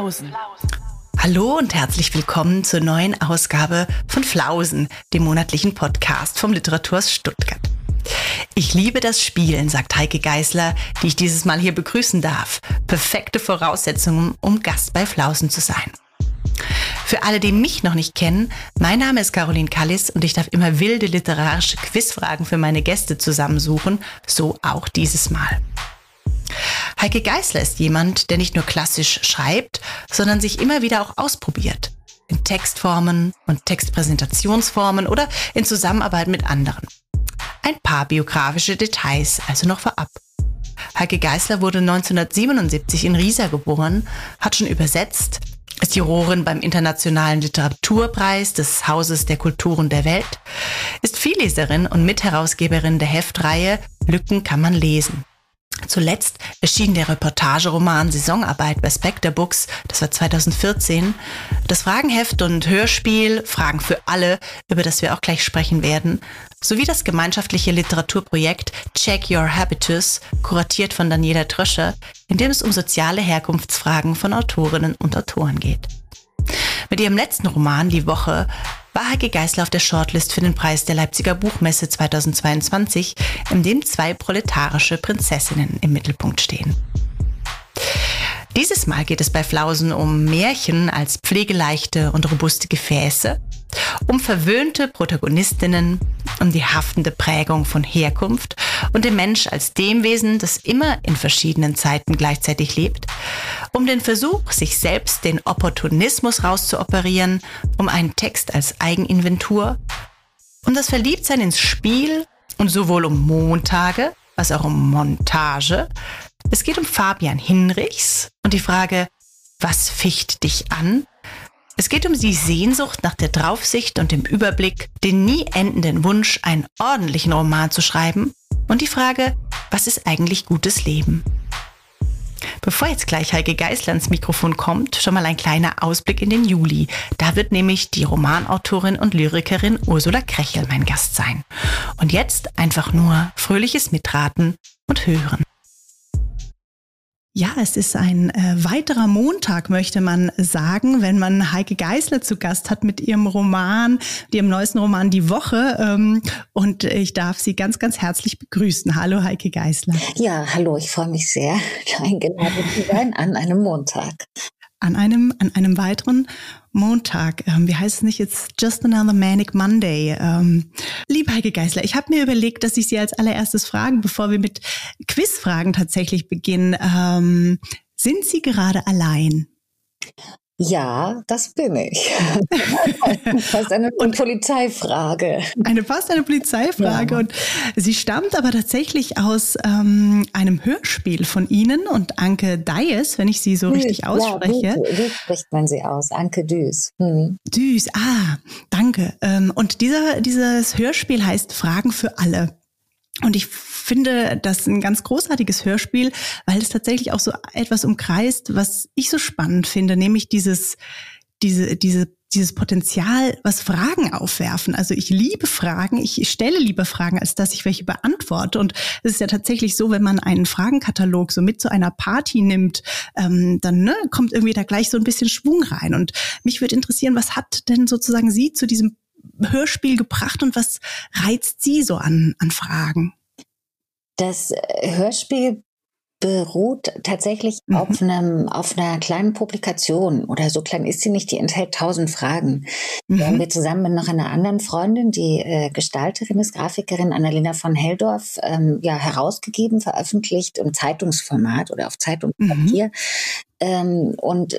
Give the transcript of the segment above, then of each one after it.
Flausen. Hallo und herzlich willkommen zur neuen Ausgabe von Flausen, dem monatlichen Podcast vom Literaturhaus Stuttgart. Ich liebe das Spielen, sagt Heike Geisler, die ich dieses Mal hier begrüßen darf. Perfekte Voraussetzungen, um Gast bei Flausen zu sein. Für alle, die mich noch nicht kennen, mein Name ist Caroline Kallis und ich darf immer wilde literarische Quizfragen für meine Gäste zusammensuchen, so auch dieses Mal. Heike Geisler ist jemand, der nicht nur klassisch schreibt, sondern sich immer wieder auch ausprobiert. In Textformen und Textpräsentationsformen oder in Zusammenarbeit mit anderen. Ein paar biografische Details also noch vorab. Heike Geisler wurde 1977 in Riesa geboren, hat schon übersetzt, ist Jurorin beim Internationalen Literaturpreis des Hauses der Kulturen der Welt, ist Vielleserin und Mitherausgeberin der Heftreihe Lücken kann man lesen. Zuletzt erschien der Reportageroman Saisonarbeit bei Spectre Books, das war 2014, das Fragenheft und Hörspiel Fragen für alle, über das wir auch gleich sprechen werden, sowie das gemeinschaftliche Literaturprojekt Check Your Habitus, kuratiert von Daniela Tröscher, in dem es um soziale Herkunftsfragen von Autorinnen und Autoren geht. Mit ihrem letzten Roman Die Woche war Heike Geisler auf der Shortlist für den Preis der Leipziger Buchmesse 2022, in dem zwei proletarische Prinzessinnen im Mittelpunkt stehen. Dieses Mal geht es bei Flausen um Märchen als pflegeleichte und robuste Gefäße, um verwöhnte Protagonistinnen, um die haftende Prägung von Herkunft und dem Mensch als dem Wesen, das immer in verschiedenen Zeiten gleichzeitig lebt, um den Versuch, sich selbst den Opportunismus rauszuoperieren, um einen Text als Eigeninventur, um das Verliebtsein ins Spiel und sowohl um Montage als auch um Montage, es geht um Fabian Hinrichs und die Frage, was ficht dich an? Es geht um die Sehnsucht nach der Draufsicht und dem Überblick, den nie endenden Wunsch, einen ordentlichen Roman zu schreiben und die Frage, was ist eigentlich gutes Leben? Bevor jetzt gleich Heike Geisler ins Mikrofon kommt, schon mal ein kleiner Ausblick in den Juli. Da wird nämlich die Romanautorin und Lyrikerin Ursula Krechel mein Gast sein. Und jetzt einfach nur fröhliches Mitraten und Hören. Ja, es ist ein äh, weiterer Montag, möchte man sagen, wenn man Heike Geisler zu Gast hat mit ihrem Roman, ihrem neuesten Roman Die Woche. Ähm, und ich darf Sie ganz, ganz herzlich begrüßen. Hallo, Heike Geisler. Ja, hallo, ich freue mich sehr, eingeladen zu sein an einem Montag an einem, an einem weiteren Montag. Ähm, wie heißt es nicht jetzt? Just another Manic Monday. Ähm, liebe Heike Geisler, ich habe mir überlegt, dass ich Sie als allererstes fragen, bevor wir mit Quizfragen tatsächlich beginnen. Ähm, sind Sie gerade allein? Ja, das bin ich. fast eine und Polizeifrage. Eine fast eine Polizeifrage. Ja. Und sie stammt aber tatsächlich aus ähm, einem Hörspiel von Ihnen und Anke Dies, wenn ich sie so Düs, richtig ausspreche. Ja, wie, wie, spricht man sie aus? Anke Düs. Hm. Düs, ah, danke. Ähm, und dieser, dieses Hörspiel heißt Fragen für alle. Und ich finde das ein ganz großartiges Hörspiel, weil es tatsächlich auch so etwas umkreist, was ich so spannend finde, nämlich dieses, diese, diese dieses Potenzial, was Fragen aufwerfen. Also ich liebe Fragen, ich stelle lieber Fragen, als dass ich welche beantworte. Und es ist ja tatsächlich so, wenn man einen Fragenkatalog so mit zu einer Party nimmt, ähm, dann ne, kommt irgendwie da gleich so ein bisschen Schwung rein. Und mich würde interessieren, was hat denn sozusagen Sie zu diesem Hörspiel gebracht und was reizt Sie so an, an Fragen? Das äh, Hörspiel beruht tatsächlich mhm. auf einem auf einer kleinen Publikation oder so klein ist sie nicht. Die enthält tausend Fragen. Mhm. Die haben wir zusammen mit noch einer anderen Freundin, die äh, Gestalterin ist, Grafikerin Annalena von Heldorf, ähm, ja herausgegeben, veröffentlicht im Zeitungsformat oder auf Zeitungspapier. Mhm. Ähm, und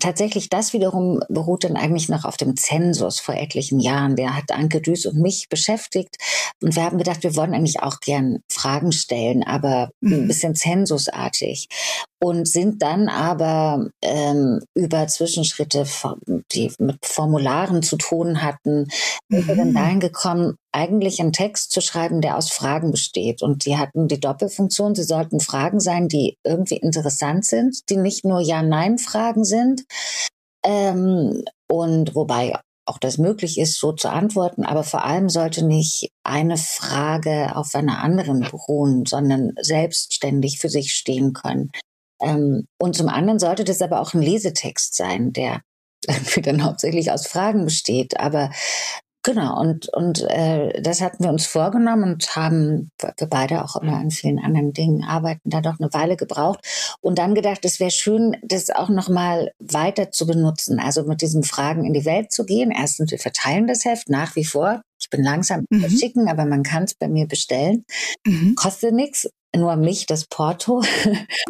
tatsächlich das wiederum beruht dann eigentlich noch auf dem Zensus vor etlichen Jahren. Der hat Anke Düß und mich beschäftigt. Und wir haben gedacht, wir wollen eigentlich auch gern Fragen stellen, aber ein mhm. bisschen zensusartig. Und sind dann aber ähm, über Zwischenschritte, die mit Formularen zu tun hatten, mhm. dann dahin gekommen, eigentlich einen Text zu schreiben, der aus Fragen besteht. Und die hatten die Doppelfunktion, sie sollten Fragen sein, die irgendwie interessant sind, die nicht nur Ja-Nein-Fragen sind. Ähm, und wobei auch das möglich ist, so zu antworten, aber vor allem sollte nicht eine Frage auf einer anderen beruhen, sondern selbstständig für sich stehen können. Ähm, und zum anderen sollte das aber auch ein Lesetext sein, der irgendwie dann hauptsächlich aus Fragen besteht. Aber Genau, und, und äh, das hatten wir uns vorgenommen und haben wir beide auch immer an vielen anderen Dingen arbeiten, da doch eine Weile gebraucht und dann gedacht, es wäre schön, das auch nochmal weiter zu benutzen, also mit diesen Fragen in die Welt zu gehen. Erstens, wir verteilen das Heft nach wie vor. Ich bin langsam mhm. verschicken, aber man kann es bei mir bestellen. Mhm. Kostet nichts nur mich das Porto.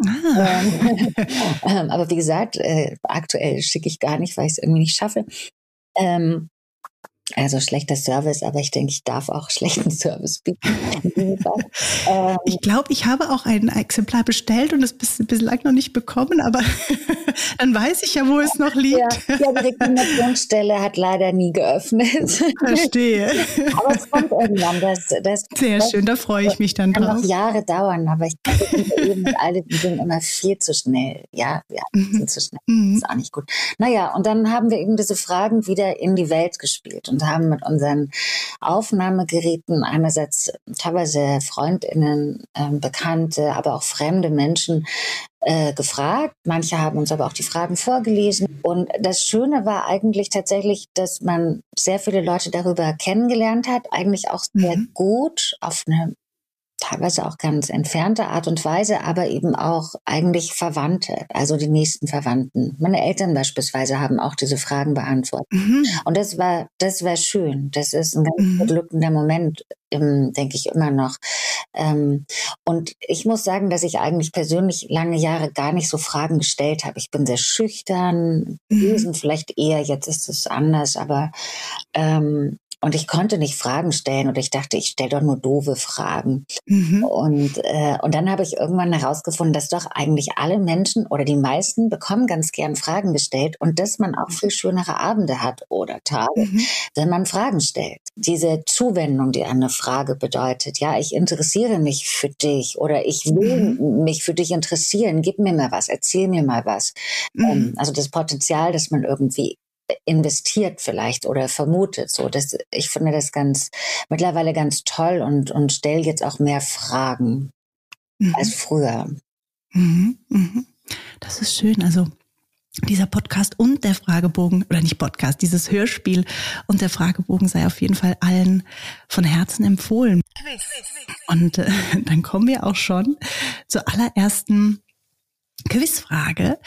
Ah. Ähm, ähm, aber wie gesagt, äh, aktuell schicke ich gar nicht, weil ich es irgendwie nicht schaffe. Ähm, also schlechter Service, aber ich denke, ich darf auch schlechten Service bieten. ähm, ich glaube, ich habe auch ein Exemplar bestellt und es bis, bislang noch nicht bekommen, aber dann weiß ich ja, wo es noch liegt. Ja, ja die Reklamationsstelle hat leider nie geöffnet. Verstehe. aber es kommt irgendwann. Das, das, Sehr das, schön, da freue ich mich dann drauf. Kann noch Jahre dauern, aber ich glaube, mit alle sind immer viel zu schnell. Ja, ja, mhm. sind zu schnell. Mhm. Das ist auch nicht gut. Naja, und dann haben wir eben diese Fragen wieder in die Welt gespielt. Und und haben mit unseren Aufnahmegeräten einerseits teilweise Freundinnen, äh, Bekannte, aber auch fremde Menschen äh, gefragt. Manche haben uns aber auch die Fragen vorgelesen. Und das Schöne war eigentlich tatsächlich, dass man sehr viele Leute darüber kennengelernt hat, eigentlich auch sehr mhm. gut auf eine teilweise auch ganz entfernte Art und Weise, aber eben auch eigentlich Verwandte, also die nächsten Verwandten. Meine Eltern beispielsweise haben auch diese Fragen beantwortet. Mhm. Und das war, das war schön. Das ist ein ganz mhm. beglückender Moment, denke ich immer noch. Ähm, und ich muss sagen, dass ich eigentlich persönlich lange Jahre gar nicht so Fragen gestellt habe. Ich bin sehr schüchtern, mhm. vielleicht eher, jetzt ist es anders, aber ähm, und ich konnte nicht Fragen stellen und ich dachte, ich stelle doch nur doofe Fragen. Mhm. Und, äh, und dann habe ich irgendwann herausgefunden, dass doch eigentlich alle Menschen oder die meisten bekommen ganz gern Fragen gestellt und dass man auch viel schönere Abende hat oder Tage, mhm. wenn man Fragen stellt. Diese Zuwendung, die eine Frage bedeutet, ja, ich interessiere mich für dich oder ich will mhm. mich für dich interessieren, gib mir mal was, erzähl mir mal was. Mhm. Ähm, also das Potenzial, dass man irgendwie investiert vielleicht oder vermutet. So, das, ich finde das ganz mittlerweile ganz toll und und stelle jetzt auch mehr Fragen mhm. als früher. Mhm, mhm. Das ist schön. Also dieser Podcast und der Fragebogen, oder nicht Podcast, dieses Hörspiel und der Fragebogen sei auf jeden Fall allen von Herzen empfohlen. Und äh, dann kommen wir auch schon zur allerersten Quizfrage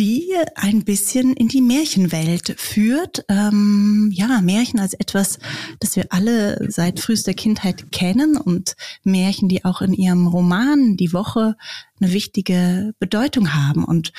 die ein bisschen in die Märchenwelt führt. Ähm, ja, Märchen als etwas, das wir alle seit frühester Kindheit kennen und Märchen, die auch in ihrem Roman Die Woche eine wichtige Bedeutung haben. Und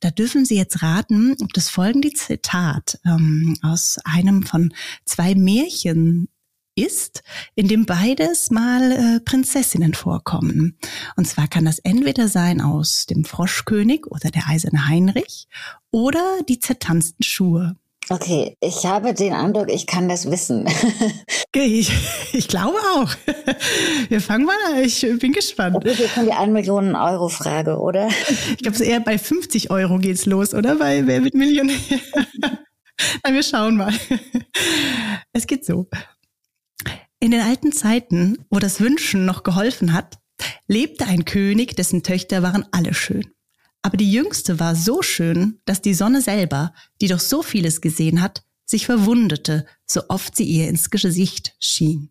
da dürfen Sie jetzt raten, ob das folgende Zitat ähm, aus einem von zwei Märchen ist, in dem beides mal äh, Prinzessinnen vorkommen. Und zwar kann das entweder sein aus dem Froschkönig oder der eiserne Heinrich oder die zertanzten Schuhe. Okay, ich habe den Eindruck, ich kann das wissen. ich, ich glaube auch. Wir fangen mal an. Ich bin gespannt. Okay, wir kommen die 1 Millionen Euro Frage, oder? Ich glaube, es eher bei 50 Euro geht's los, oder? Bei Wer wird Millionär? Nein, wir schauen mal. Es geht so. In den alten Zeiten, wo das Wünschen noch geholfen hat, lebte ein König, dessen Töchter waren alle schön. Aber die jüngste war so schön, dass die Sonne selber, die doch so vieles gesehen hat, sich verwundete, so oft sie ihr ins Gesicht schien.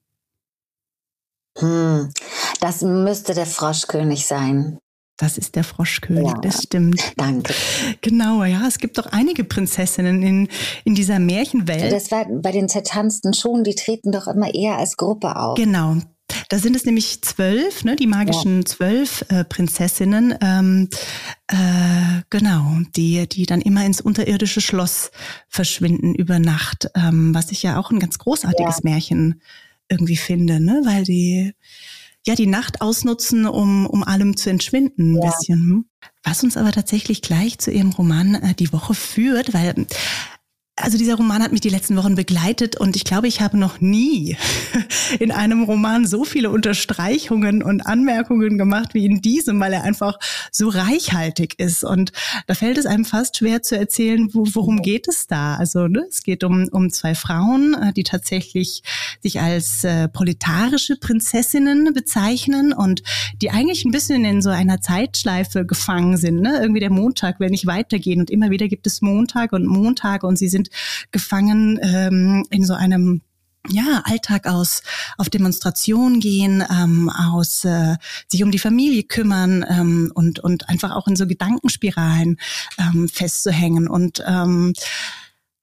Hm, das müsste der Froschkönig sein. Das ist der Froschkönig, ja, das stimmt. Danke. Genau, ja, es gibt doch einige Prinzessinnen in, in dieser Märchenwelt. Das war bei den zertanzten schon, die treten doch immer eher als Gruppe auf. Genau. Da sind es nämlich zwölf, ne, die magischen ja. zwölf äh, Prinzessinnen, ähm, äh, genau, die, die dann immer ins unterirdische Schloss verschwinden über Nacht, ähm, was ich ja auch ein ganz großartiges ja. Märchen irgendwie finde, ne, weil die ja die Nacht ausnutzen, um, um allem zu entschwinden ein ja. bisschen. Hm? Was uns aber tatsächlich gleich zu ihrem Roman äh, Die Woche führt, weil also dieser Roman hat mich die letzten Wochen begleitet und ich glaube, ich habe noch nie in einem Roman so viele Unterstreichungen und Anmerkungen gemacht wie in diesem, weil er einfach so reichhaltig ist. Und da fällt es einem fast schwer zu erzählen, wo, worum geht es da? Also ne, es geht um, um zwei Frauen, äh, die tatsächlich sich als äh, proletarische Prinzessinnen bezeichnen und die eigentlich ein bisschen in so einer Zeitschleife gefangen sind. Ne? Irgendwie der Montag will nicht weitergehen und immer wieder gibt es Montag und Montag und sie sind gefangen ähm, in so einem ja, Alltag aus, auf Demonstrationen gehen, ähm, aus äh, sich um die Familie kümmern ähm, und, und einfach auch in so Gedankenspiralen ähm, festzuhängen. Und ähm,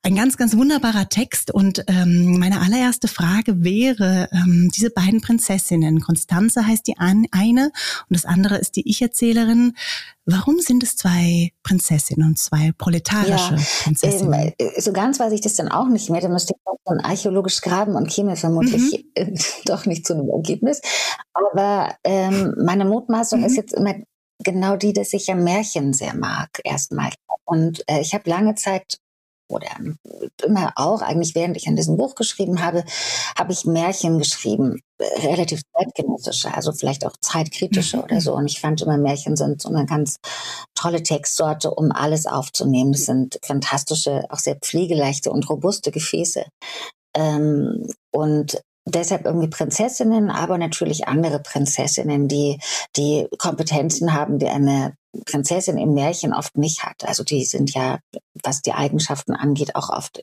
ein ganz, ganz wunderbarer Text. Und ähm, meine allererste Frage wäre, ähm, diese beiden Prinzessinnen, Konstanze heißt die eine und das andere ist die Ich-Erzählerin. Warum sind es zwei Prinzessinnen und zwei proletarische ja, Prinzessinnen? Ähm, so ganz weiß ich das dann auch nicht mehr. Da müsste ich dann archäologisch graben und käme vermutlich mhm. äh, doch nicht zu einem Ergebnis. Aber ähm, meine Mutmaßung mhm. ist jetzt immer genau die, dass ich ja Märchen sehr mag, erstmal. Und äh, ich habe lange Zeit oder immer auch, eigentlich während ich an diesem Buch geschrieben habe, habe ich Märchen geschrieben, relativ zeitgenössische, also vielleicht auch zeitkritische oder so. Und ich fand immer, Märchen sind so eine ganz tolle Textsorte, um alles aufzunehmen. Es sind fantastische, auch sehr pflegeleichte und robuste Gefäße. Ähm, und deshalb irgendwie Prinzessinnen, aber natürlich andere Prinzessinnen, die die Kompetenzen haben, die eine Prinzessin im Märchen oft nicht hat. Also die sind ja, was die Eigenschaften angeht, auch oft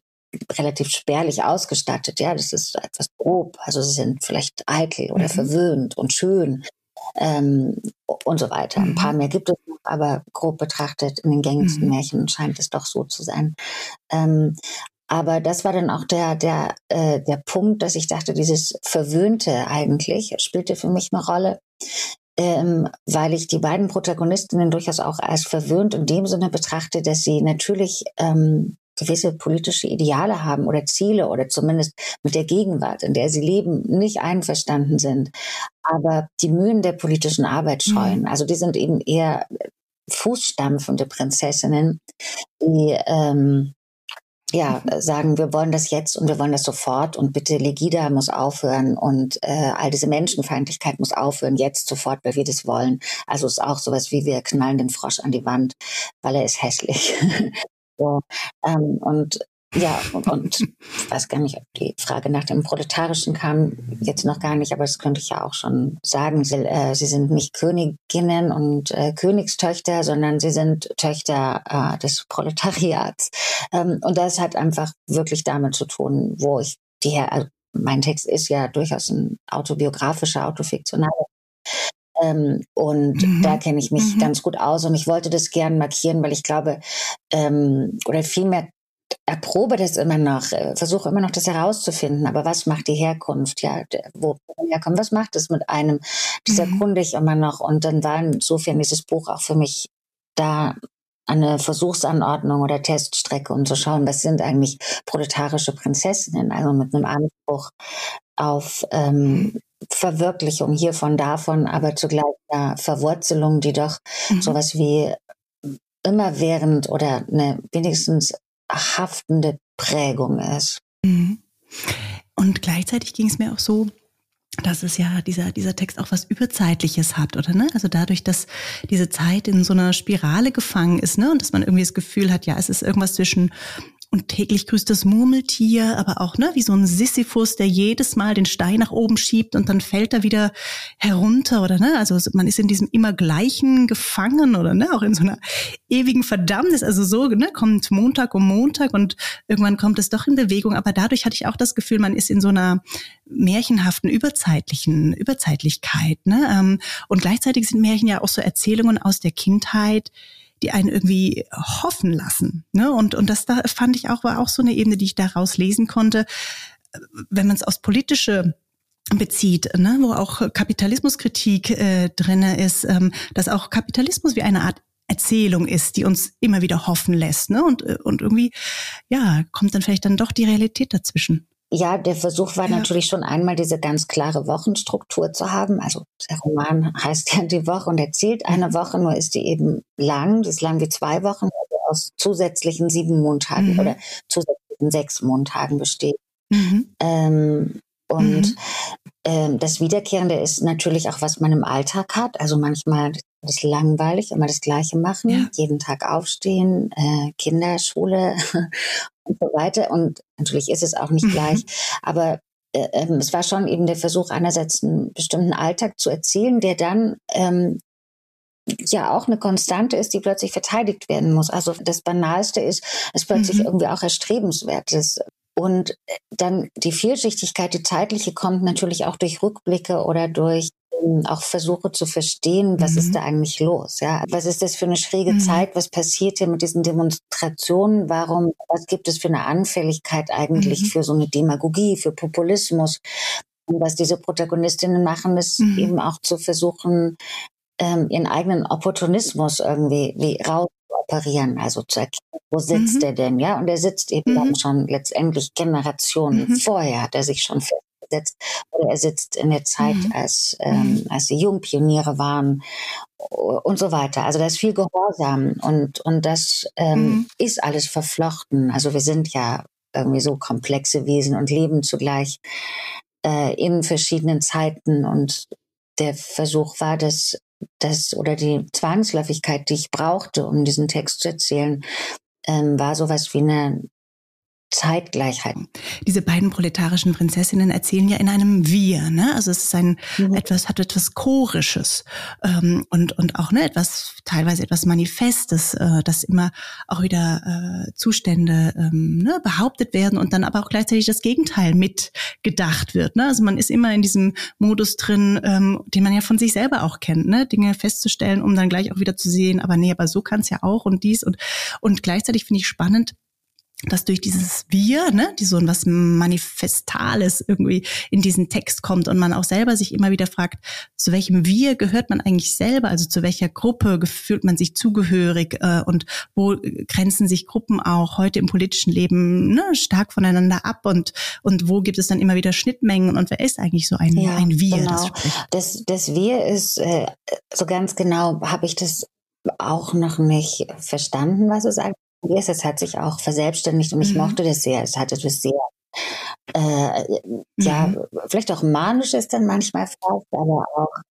relativ spärlich ausgestattet. Ja, das ist etwas grob. Also sie sind vielleicht eitel oder mhm. verwöhnt und schön ähm, und so weiter. Ein paar mhm. mehr gibt es noch, aber grob betrachtet in den gängigsten mhm. Märchen scheint es doch so zu sein. Ähm, aber das war dann auch der, der, äh, der Punkt, dass ich dachte, dieses Verwöhnte eigentlich spielte für mich eine Rolle, ähm, weil ich die beiden Protagonistinnen durchaus auch als verwöhnt in dem Sinne betrachte, dass sie natürlich ähm, gewisse politische Ideale haben oder Ziele oder zumindest mit der Gegenwart, in der sie leben, nicht einverstanden sind, aber die Mühen der politischen Arbeit mhm. scheuen. Mhm. Also die sind eben eher fußstampfende Prinzessinnen, die ähm, ja, mhm. sagen, wir wollen das jetzt und wir wollen das sofort und bitte Legida muss aufhören und äh, all diese Menschenfeindlichkeit muss aufhören, jetzt sofort, weil wir das wollen. Also ist auch sowas wie wir knallen den Frosch an die Wand, weil er ist hässlich. so, ähm, und ja, und, und ich weiß gar nicht, ob die Frage nach dem Proletarischen kam, jetzt noch gar nicht, aber das könnte ich ja auch schon sagen. Sie, äh, sie sind nicht Königinnen und äh, Königstöchter, sondern sie sind Töchter äh, des Proletariats. Ähm, und das hat einfach wirklich damit zu tun, wo ich die, also mein Text ist ja durchaus ein autobiografischer, autofiktionaler ähm, und mhm. da kenne ich mich mhm. ganz gut aus und ich wollte das gern markieren, weil ich glaube, ähm, oder vielmehr erprobe das immer noch, äh, versuche immer noch das herauszufinden. Aber was macht die Herkunft? Ja, wo herkommt? Was macht es mit einem? Das mhm. erkunde ich immer noch. Und dann war insofern dieses Buch auch für mich da eine Versuchsanordnung oder Teststrecke, um zu schauen, was sind eigentlich proletarische Prinzessinnen, also mit einem Anspruch auf ähm, Verwirklichung hiervon, davon, aber zugleich eine Verwurzelung, die doch mhm. sowas wie immerwährend oder eine wenigstens haftende Prägung ist. Mhm. Und gleichzeitig ging es mir auch so, dass es ja dieser, dieser Text auch was Überzeitliches hat, oder ne? Also dadurch, dass diese Zeit in so einer Spirale gefangen ist, ne? Und dass man irgendwie das Gefühl hat, ja, es ist irgendwas zwischen und täglich grüßt das Murmeltier, aber auch ne, wie so ein Sisyphus, der jedes Mal den Stein nach oben schiebt und dann fällt er wieder herunter oder ne, also man ist in diesem immer gleichen gefangen oder ne, auch in so einer ewigen Verdammnis. Also so ne, kommt Montag um Montag und irgendwann kommt es doch in Bewegung. Aber dadurch hatte ich auch das Gefühl, man ist in so einer märchenhaften überzeitlichen Überzeitlichkeit. Ne, ähm, und gleichzeitig sind Märchen ja auch so Erzählungen aus der Kindheit die einen irgendwie hoffen lassen. Ne? Und, und das da fand ich auch, war auch so eine Ebene, die ich daraus lesen konnte. Wenn man es aus politische bezieht, ne, wo auch Kapitalismuskritik äh, drinne ist, ähm, dass auch Kapitalismus wie eine Art Erzählung ist, die uns immer wieder hoffen lässt, ne? Und, äh, und irgendwie, ja, kommt dann vielleicht dann doch die Realität dazwischen. Ja, der Versuch war ja. natürlich schon einmal diese ganz klare Wochenstruktur zu haben. Also der Roman heißt ja die Woche und erzählt eine Woche, nur ist die eben lang, die ist lang wie zwei Wochen, also aus zusätzlichen sieben Montagen mhm. oder zusätzlichen sechs Montagen besteht. Mhm. Ähm, und mhm. ähm, das Wiederkehrende ist natürlich auch, was man im Alltag hat. Also manchmal ist es langweilig, immer das Gleiche machen, ja. jeden Tag aufstehen, äh, Kinder, Schule und so weiter. Und natürlich ist es auch nicht mhm. gleich, aber äh, ähm, es war schon eben der Versuch, einerseits einen bestimmten Alltag zu erzielen, der dann ähm, ja auch eine Konstante ist, die plötzlich verteidigt werden muss. Also das Banalste ist, es plötzlich mhm. irgendwie auch erstrebenswert ist. Und äh, dann die Vielschichtigkeit, die zeitliche kommt natürlich auch durch Rückblicke oder durch ähm, auch Versuche zu verstehen, was mhm. ist da eigentlich los? Ja, was ist das für eine schräge mhm. Zeit? Was passiert hier mit diesen Demonstrationen? Warum, was gibt es für eine Anfälligkeit eigentlich mhm. für so eine Demagogie, für Populismus? Und was diese Protagonistinnen machen, ist mhm. eben auch zu versuchen, ähm, ihren eigenen Opportunismus irgendwie wie raus operieren, also zu erkennen, wo sitzt mhm. er denn, ja? Und er sitzt eben mhm. dann schon letztendlich Generationen mhm. vorher, hat er sich schon festgesetzt, oder er sitzt in der Zeit, mhm. als, ähm, mhm. als die Jungpioniere waren und so weiter. Also da ist viel Gehorsam und, und das ähm, mhm. ist alles verflochten. Also wir sind ja irgendwie so komplexe Wesen und leben zugleich äh, in verschiedenen Zeiten und der Versuch war, das das oder die Zwangsläufigkeit, die ich brauchte, um diesen Text zu erzählen, ähm, war sowas wie eine Zeitgleichheit. Diese beiden proletarischen Prinzessinnen erzählen ja in einem Wir, ne? Also es ist ein mhm. etwas, hat etwas Chorisches ähm, und, und auch ne, etwas, teilweise etwas Manifestes, äh, dass immer auch wieder äh, Zustände ähm, ne, behauptet werden und dann aber auch gleichzeitig das Gegenteil mitgedacht wird. Ne? Also man ist immer in diesem Modus drin, ähm, den man ja von sich selber auch kennt, ne? Dinge festzustellen, um dann gleich auch wieder zu sehen, aber nee, aber so kann es ja auch und dies und und gleichzeitig finde ich spannend, dass durch dieses Wir, ne, die so was Manifestales irgendwie in diesen Text kommt und man auch selber sich immer wieder fragt, zu welchem Wir gehört man eigentlich selber, also zu welcher Gruppe fühlt man sich zugehörig äh, und wo grenzen sich Gruppen auch heute im politischen Leben ne, stark voneinander ab und, und wo gibt es dann immer wieder Schnittmengen und wer ist eigentlich so ein, ja, ein Wir? Genau. Das, das, das Wir ist, äh, so ganz genau habe ich das auch noch nicht verstanden, was es eigentlich ist. Es hat sich auch verselbstständigt und ich mhm. mochte das sehr. Es hatte das sehr äh, ja, mhm. vielleicht auch manisch ist dann manchmal fast, aber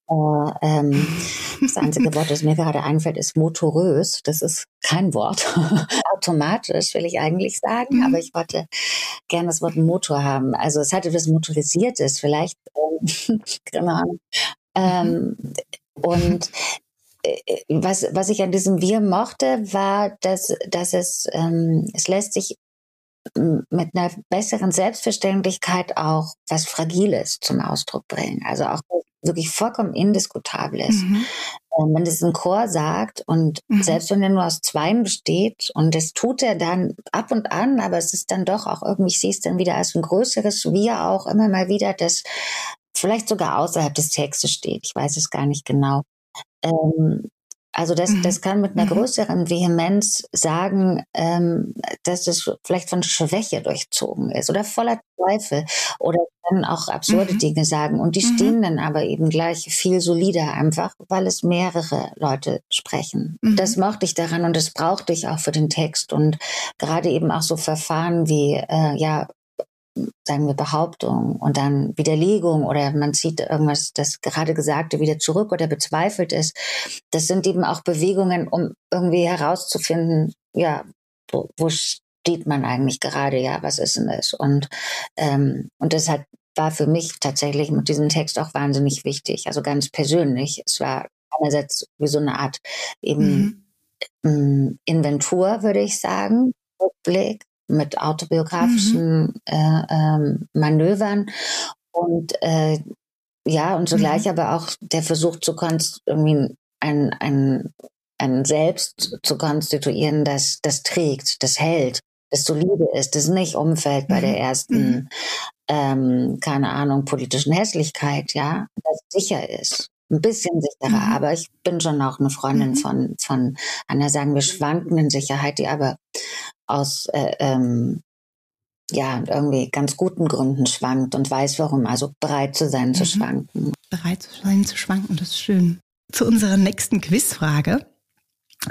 auch äh, ähm, das einzige Wort, das mir gerade einfällt, ist motorös. Das ist kein Wort. Automatisch will ich eigentlich sagen, mhm. aber ich wollte gerne das Wort Motor haben. Also es hatte was Motorisiertes, vielleicht, ähm, Ahnung. Ähm, und was, was ich an diesem Wir mochte, war, dass, dass es, ähm, es lässt sich mit einer besseren Selbstverständlichkeit auch was Fragiles zum Ausdruck bringen. Also auch wirklich vollkommen Indiskutables. Mhm. Ähm, wenn es ein Chor sagt und mhm. selbst wenn er nur aus Zweien besteht und das tut er dann ab und an, aber es ist dann doch auch irgendwie, ich sehe es dann wieder als ein größeres Wir auch immer mal wieder, das vielleicht sogar außerhalb des Textes steht. Ich weiß es gar nicht genau. Ähm, also das, mhm. das kann mit einer mhm. größeren Vehemenz sagen, ähm, dass es vielleicht von Schwäche durchzogen ist oder voller Zweifel oder kann auch absurde mhm. Dinge sagen. Und die mhm. stehen dann aber eben gleich viel solider einfach, weil es mehrere Leute sprechen. Mhm. Das mochte ich daran und das brauchte ich auch für den Text. Und gerade eben auch so Verfahren wie, äh, ja, sagen wir, Behauptung und dann Widerlegung oder man zieht irgendwas, das gerade Gesagte wieder zurück oder bezweifelt ist. Das sind eben auch Bewegungen, um irgendwie herauszufinden, ja, wo, wo steht man eigentlich gerade, ja, was ist denn das? Und, ähm, und das hat, war für mich tatsächlich mit diesem Text auch wahnsinnig wichtig, also ganz persönlich. Es war einerseits wie so eine Art eben mhm. Inventur, würde ich sagen, Rückblick mit autobiografischen mhm. äh, ähm, Manövern und äh, ja und zugleich mhm. aber auch der Versuch zu irgendwie ein, ein, ein Selbst zu konstituieren, das das trägt, das hält, das solide ist, das nicht umfällt bei der mhm. ersten mhm. ähm, keine Ahnung politischen Hässlichkeit, ja, das sicher ist ein bisschen sicherer, mhm. aber ich bin schon auch eine Freundin mhm. von, von einer, sagen wir, schwankenden Sicherheit, die aber aus äh, ähm, ja irgendwie ganz guten Gründen schwankt und weiß warum, also bereit zu sein mhm. zu schwanken. Bereit zu sein zu schwanken, das ist schön. Zu unserer nächsten Quizfrage.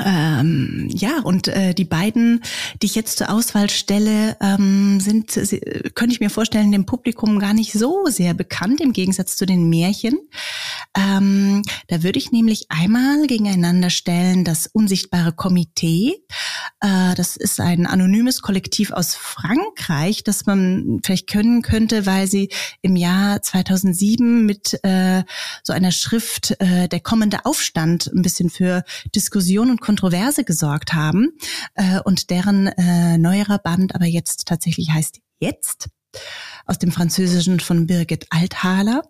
Ähm, ja, und äh, die beiden, die ich jetzt zur Auswahl stelle, ähm, sind, sie, könnte ich mir vorstellen, dem Publikum gar nicht so sehr bekannt im Gegensatz zu den Märchen. Ähm, da würde ich nämlich einmal gegeneinander stellen das Unsichtbare Komitee. Äh, das ist ein anonymes Kollektiv aus Frankreich, das man vielleicht können könnte, weil sie im Jahr 2007 mit äh, so einer Schrift äh, Der kommende Aufstand ein bisschen für Diskussion und Kontroverse gesorgt haben äh, und deren äh, neuerer Band aber jetzt tatsächlich heißt Jetzt aus dem Französischen von Birgit Althaler.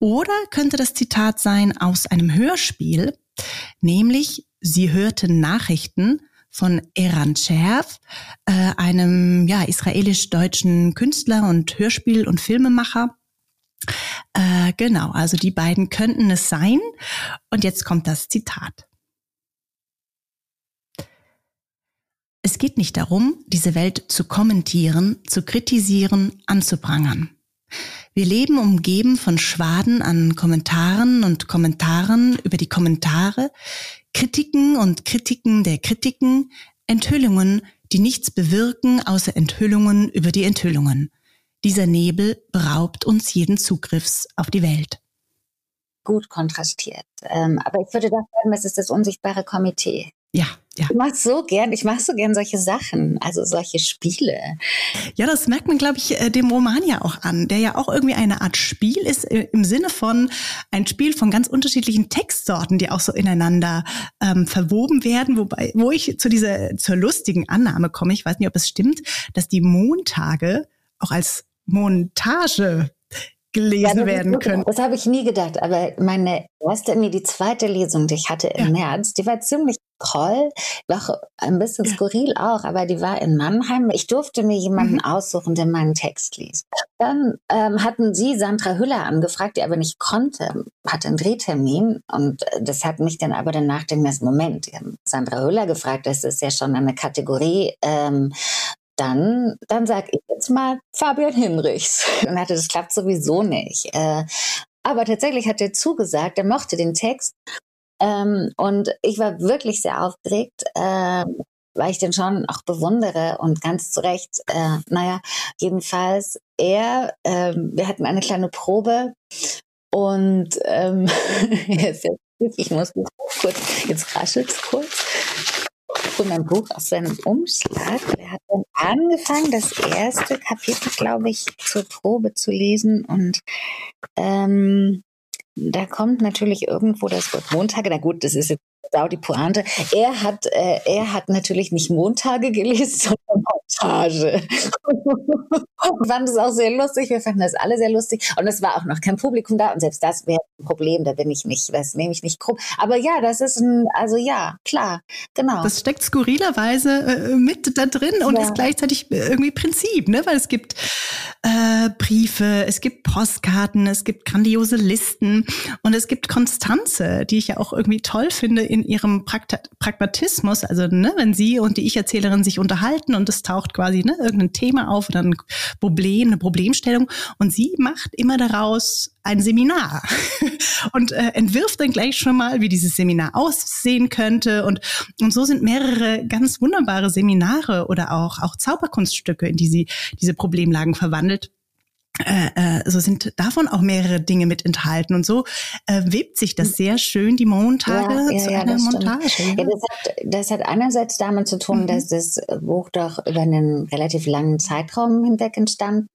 Oder könnte das Zitat sein aus einem Hörspiel, nämlich Sie hörten Nachrichten von Eran Cherv, äh, einem ja, israelisch-deutschen Künstler und Hörspiel- und Filmemacher. Äh, genau, also die beiden könnten es sein. Und jetzt kommt das Zitat. Es geht nicht darum, diese Welt zu kommentieren, zu kritisieren, anzuprangern. Wir leben umgeben von Schwaden an Kommentaren und Kommentaren über die Kommentare, Kritiken und Kritiken der Kritiken, Enthüllungen, die nichts bewirken außer Enthüllungen über die Enthüllungen. Dieser Nebel beraubt uns jeden Zugriffs auf die Welt. Gut kontrastiert. Ähm, aber ich würde doch sagen, das ist das unsichtbare Komitee. Ja, ja. Ich mache so gern, ich mache so gern solche Sachen, also solche Spiele. Ja, das merkt man, glaube ich, äh, dem Roman ja auch an, der ja auch irgendwie eine Art Spiel ist äh, im Sinne von ein Spiel von ganz unterschiedlichen Textsorten, die auch so ineinander ähm, verwoben werden, wobei, wo ich zu dieser zur lustigen Annahme komme, ich weiß nicht, ob es stimmt, dass die Montage auch als Montage gelesen ja, werden können. Das habe ich nie gedacht, aber meine erste, nee, die zweite Lesung, die ich hatte im ja. März, die war ziemlich toll, doch ein bisschen skurril auch, aber die war in Mannheim. Ich durfte mir jemanden mhm. aussuchen, der meinen Text liest. Dann ähm, hatten sie Sandra Hüller angefragt, die aber nicht konnte, hatte einen Drehtermin und das hat mich dann aber danach den Moment, die haben Sandra Hüller gefragt, das ist ja schon eine Kategorie, ähm, dann, dann sag ich jetzt mal Fabian Hinrichs. Und hatte, das klappt sowieso nicht. Äh, aber tatsächlich hat er zugesagt, er mochte den Text. Ähm, und ich war wirklich sehr aufgeregt, äh, weil ich den schon auch bewundere und ganz zu Recht, äh, naja, jedenfalls er, äh, wir hatten eine kleine Probe und ähm, ich muss kurz, jetzt raschelt es kurz von meinem Buch aus seinem Umschlag. Er hat dann angefangen, das erste Kapitel, glaube ich, zur Probe zu lesen und ähm, da kommt natürlich irgendwo das Wort Montage. Na gut, das ist jetzt auch die Pointe. Er hat, äh, er hat natürlich nicht Montage gelesen, sondern Montage. und fand es auch sehr lustig. Wir fanden das alle sehr lustig. Und es war auch noch kein Publikum da. Und selbst das wäre ein Problem. Da bin ich nicht, das nehme ich nicht krumm. Aber ja, das ist ein, also ja, klar, genau. Das steckt skurrilerweise äh, mit da drin und ja. ist gleichzeitig irgendwie Prinzip, ne? Weil es gibt äh, Briefe, es gibt Postkarten, es gibt grandiose Listen und es gibt Konstanze, die ich ja auch irgendwie toll finde in ihrem Pragmatismus. Also, ne, wenn sie und die Ich-Erzählerin sich unterhalten und es taucht quasi ne, irgendein Thema auf oder ein Problem, eine Problemstellung und sie macht immer daraus ein Seminar und äh, entwirft dann gleich schon mal, wie dieses Seminar aussehen könnte und und so sind mehrere ganz wunderbare Seminare oder auch auch Zauberkunststücke, in die sie diese Problemlagen verwandelt äh, äh, so sind davon auch mehrere Dinge mit enthalten. Und so äh, webt sich das sehr schön, die Montage ja, ja, zu ja, einer Montage. Ja, das, hat, das hat einerseits damit zu tun, mhm. dass das Buch doch über einen relativ langen Zeitraum hinweg entstand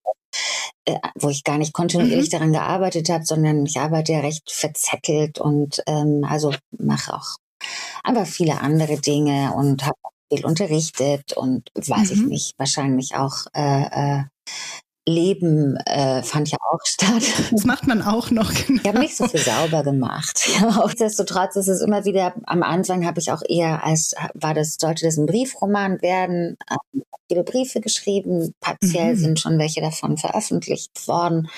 äh, wo ich gar nicht kontinuierlich mhm. daran gearbeitet habe, sondern ich arbeite ja recht verzettelt und ähm, also mache auch aber viele andere Dinge und habe viel unterrichtet und weiß mhm. ich nicht, wahrscheinlich auch äh, äh, Leben äh, fand ja auch statt. Das macht man auch noch. Genau. Ich habe nicht so viel sauber gemacht. Ja, nichtsdestotrotz ist es immer wieder, am Anfang habe ich auch eher als, war das, sollte das ein Briefroman werden, ähm, viele Briefe geschrieben, partiell mhm. sind schon welche davon veröffentlicht worden.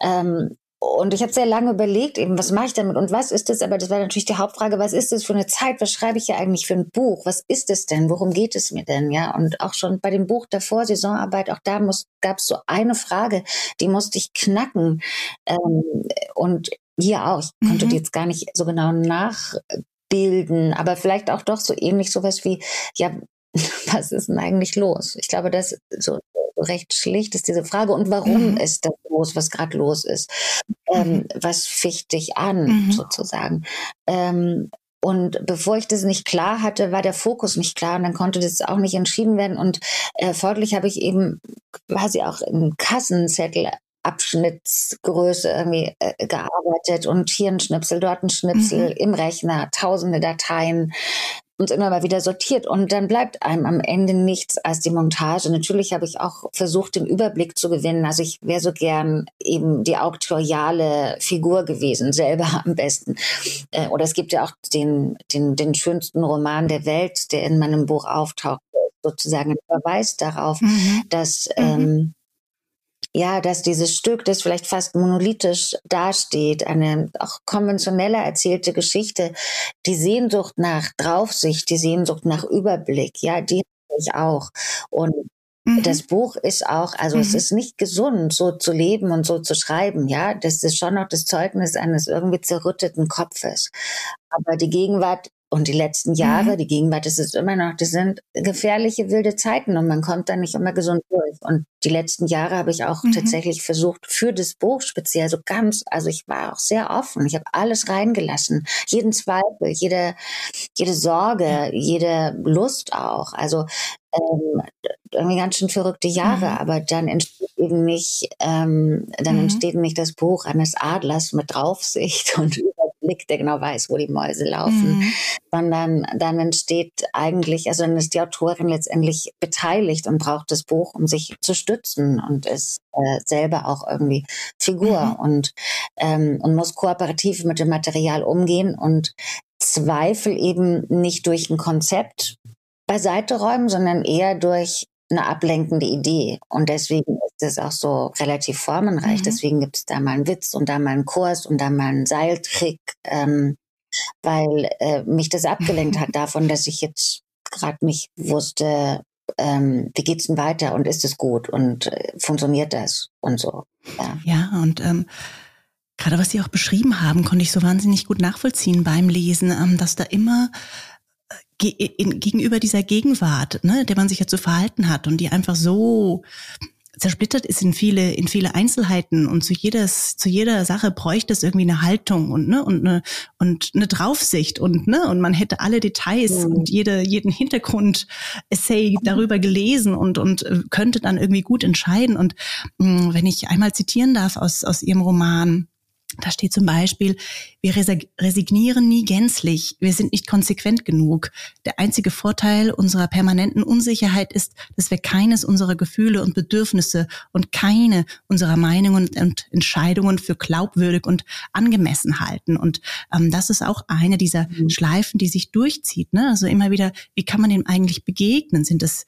Ähm, und ich habe sehr lange überlegt, eben, was mache ich damit und was ist es? Aber das war natürlich die Hauptfrage, was ist das für eine Zeit? Was schreibe ich ja eigentlich für ein Buch? Was ist es denn? Worum geht es mir denn? Ja, und auch schon bei dem Buch davor, Saisonarbeit, auch da gab es so eine Frage, die musste ich knacken. Ähm, und hier auch, ich konnte mhm. jetzt gar nicht so genau nach bilden, aber vielleicht auch doch so ähnlich sowas wie, ja, was ist denn eigentlich los? Ich glaube, das so recht schlicht ist diese Frage. Und warum mhm. ist das los, was gerade los ist? Ähm, mhm. was ficht dich an, mhm. sozusagen? Ähm, und bevor ich das nicht klar hatte, war der Fokus nicht klar und dann konnte das auch nicht entschieden werden. Und äh, folglich habe ich eben quasi auch im Kassenzettel Abschnittsgröße irgendwie äh, gearbeitet und hier ein Schnipsel, dort ein Schnipsel mhm. im Rechner, tausende Dateien und immer mal wieder sortiert und dann bleibt einem am Ende nichts als die Montage. Natürlich habe ich auch versucht, den Überblick zu gewinnen. Also ich wäre so gern eben die auktoriale Figur gewesen, selber am besten. Äh, oder es gibt ja auch den, den, den schönsten Roman der Welt, der in meinem Buch auftaucht, sozusagen ein Verweis darauf, mhm. dass mhm. ähm, ja, dass dieses Stück, das vielleicht fast monolithisch dasteht, eine auch konventioneller erzählte Geschichte, die Sehnsucht nach Draufsicht, die Sehnsucht nach Überblick, ja, die habe ich auch. Und mhm. das Buch ist auch, also mhm. es ist nicht gesund, so zu leben und so zu schreiben, ja. Das ist schon noch das Zeugnis eines irgendwie zerrütteten Kopfes. Aber die Gegenwart und die letzten Jahre, mhm. die Gegenwart ist es immer noch, das sind gefährliche, wilde Zeiten und man kommt da nicht immer gesund durch. Und die letzten Jahre habe ich auch mhm. tatsächlich versucht, für das Buch speziell so ganz, also ich war auch sehr offen. Ich habe alles reingelassen. Jeden Zweifel, jede, jede Sorge, jede Lust auch. Also ähm, irgendwie ganz schön verrückte Jahre, mhm. aber dann entsteht eben nicht, ähm, dann mhm. entsteht nicht das Buch eines Adlers mit Draufsicht und Überblick, der genau weiß, wo die Mäuse laufen, mhm. sondern dann entsteht eigentlich, also dann ist die Autorin letztendlich beteiligt und braucht das Buch, um sich zu stützen und ist äh, selber auch irgendwie Figur mhm. und, ähm, und muss kooperativ mit dem Material umgehen und Zweifel eben nicht durch ein Konzept beiseite räumen, sondern eher durch eine ablenkende Idee. Und deswegen ist es auch so relativ formenreich. Mhm. Deswegen gibt es da mal einen Witz und da mal einen Kurs und da mal einen Seiltrick, ähm, weil äh, mich das abgelenkt hat davon, dass ich jetzt gerade nicht wusste, ähm, wie geht's denn weiter und ist es gut und äh, funktioniert das und so. Ja, ja und ähm, gerade was Sie auch beschrieben haben, konnte ich so wahnsinnig gut nachvollziehen beim Lesen, ähm, dass da immer in, gegenüber dieser Gegenwart, ne, der man sich ja zu verhalten hat und die einfach so zersplittert ist in viele in viele Einzelheiten und zu jedes zu jeder Sache bräuchte es irgendwie eine Haltung und ne und eine und eine Draufsicht und ne und man hätte alle Details mhm. und jede jeden Hintergrund Essay darüber gelesen und und äh, könnte dann irgendwie gut entscheiden und mh, hm, wenn ich einmal zitieren darf aus aus ihrem Roman da steht zum Beispiel, wir resignieren nie gänzlich, wir sind nicht konsequent genug. Der einzige Vorteil unserer permanenten Unsicherheit ist, dass wir keines unserer Gefühle und Bedürfnisse und keine unserer Meinungen und Entscheidungen für glaubwürdig und angemessen halten. Und ähm, das ist auch eine dieser mhm. Schleifen, die sich durchzieht. Ne? Also immer wieder, wie kann man dem eigentlich begegnen? Sind das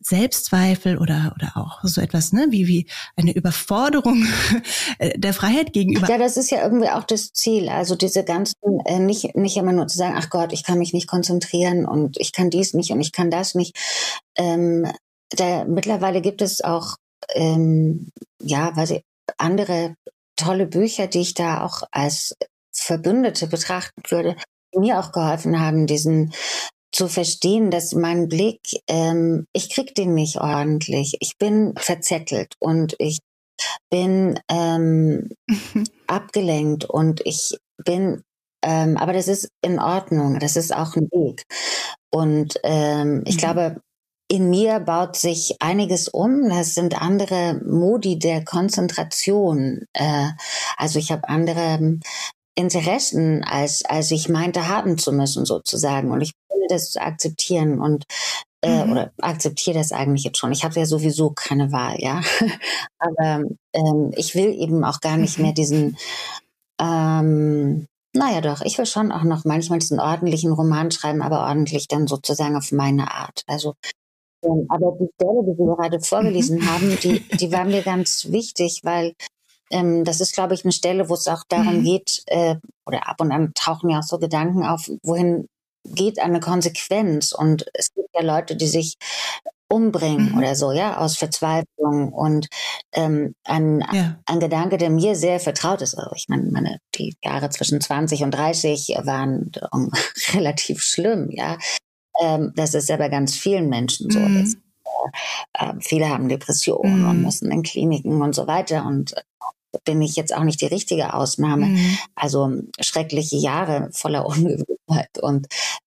Selbstzweifel oder, oder auch so etwas, ne, wie, wie eine Überforderung der Freiheit gegenüber. Ja, das ist ja irgendwie auch das Ziel. Also diese ganzen, äh, nicht, nicht immer nur zu sagen, ach Gott, ich kann mich nicht konzentrieren und ich kann dies nicht und ich kann das nicht. Ähm, da, mittlerweile gibt es auch, ähm, ja, weiß ich, andere tolle Bücher, die ich da auch als Verbündete betrachten würde, mir auch geholfen haben, diesen zu verstehen, dass mein Blick, ähm, ich krieg den nicht ordentlich. Ich bin verzettelt und ich bin ähm, abgelenkt und ich bin, ähm, aber das ist in Ordnung. Das ist auch ein Weg. Und ähm, ich mhm. glaube, in mir baut sich einiges um. Das sind andere Modi der Konzentration. Äh, also ich habe andere Interessen, als, als ich meinte haben zu müssen, sozusagen. Und ich will das akzeptieren und äh, mhm. oder akzeptiere das eigentlich jetzt schon. Ich habe ja sowieso keine Wahl, ja. Aber ähm, ich will eben auch gar nicht mhm. mehr diesen ähm, naja, doch, ich will schon auch noch manchmal diesen ordentlichen Roman schreiben, aber ordentlich dann sozusagen auf meine Art. Also, ähm, aber die Stelle, die wir gerade vorgelesen mhm. haben, die, die war mir ganz wichtig, weil ähm, das ist, glaube ich, eine Stelle, wo es auch darum mhm. geht, äh, oder ab und an tauchen ja auch so Gedanken auf, wohin geht eine Konsequenz? Und es gibt ja Leute, die sich umbringen mhm. oder so, ja, aus Verzweiflung und ähm, ein, ja. ein Gedanke, der mir sehr vertraut ist. Also ich meine, meine, die Jahre zwischen 20 und 30 waren relativ schlimm, ja. Ähm, das ist ja bei ganz vielen Menschen so. Mhm. Dass, äh, äh, viele haben Depressionen mhm. und müssen in Kliniken und so weiter und äh, bin ich jetzt auch nicht die richtige Ausnahme. Mhm. Also schreckliche Jahre voller Ungewissheit und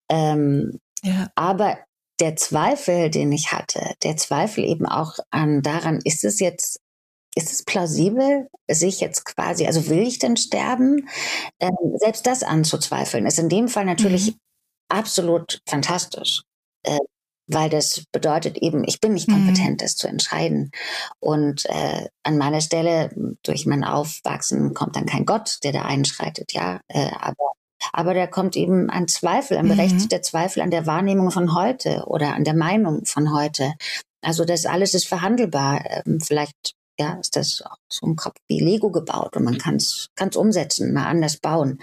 ähm, ja. aber der Zweifel, den ich hatte, der Zweifel eben auch an daran, ist es jetzt, ist es plausibel, sich jetzt quasi, also will ich denn sterben? Ähm, selbst das anzuzweifeln, ist in dem Fall natürlich mhm. absolut fantastisch. Äh, weil das bedeutet eben, ich bin nicht mhm. kompetent, mhm. das zu entscheiden. Und äh, an meiner Stelle, durch mein Aufwachsen, kommt dann kein Gott, der da einschreitet, ja. Äh, aber aber da kommt eben ein Zweifel, ein mhm. berechtigter Zweifel an der Wahrnehmung von heute oder an der Meinung von heute. Also das alles ist verhandelbar. Ähm, vielleicht ja, ist das auch so ein Kopf wie Lego gebaut und man kann es umsetzen, mal anders bauen.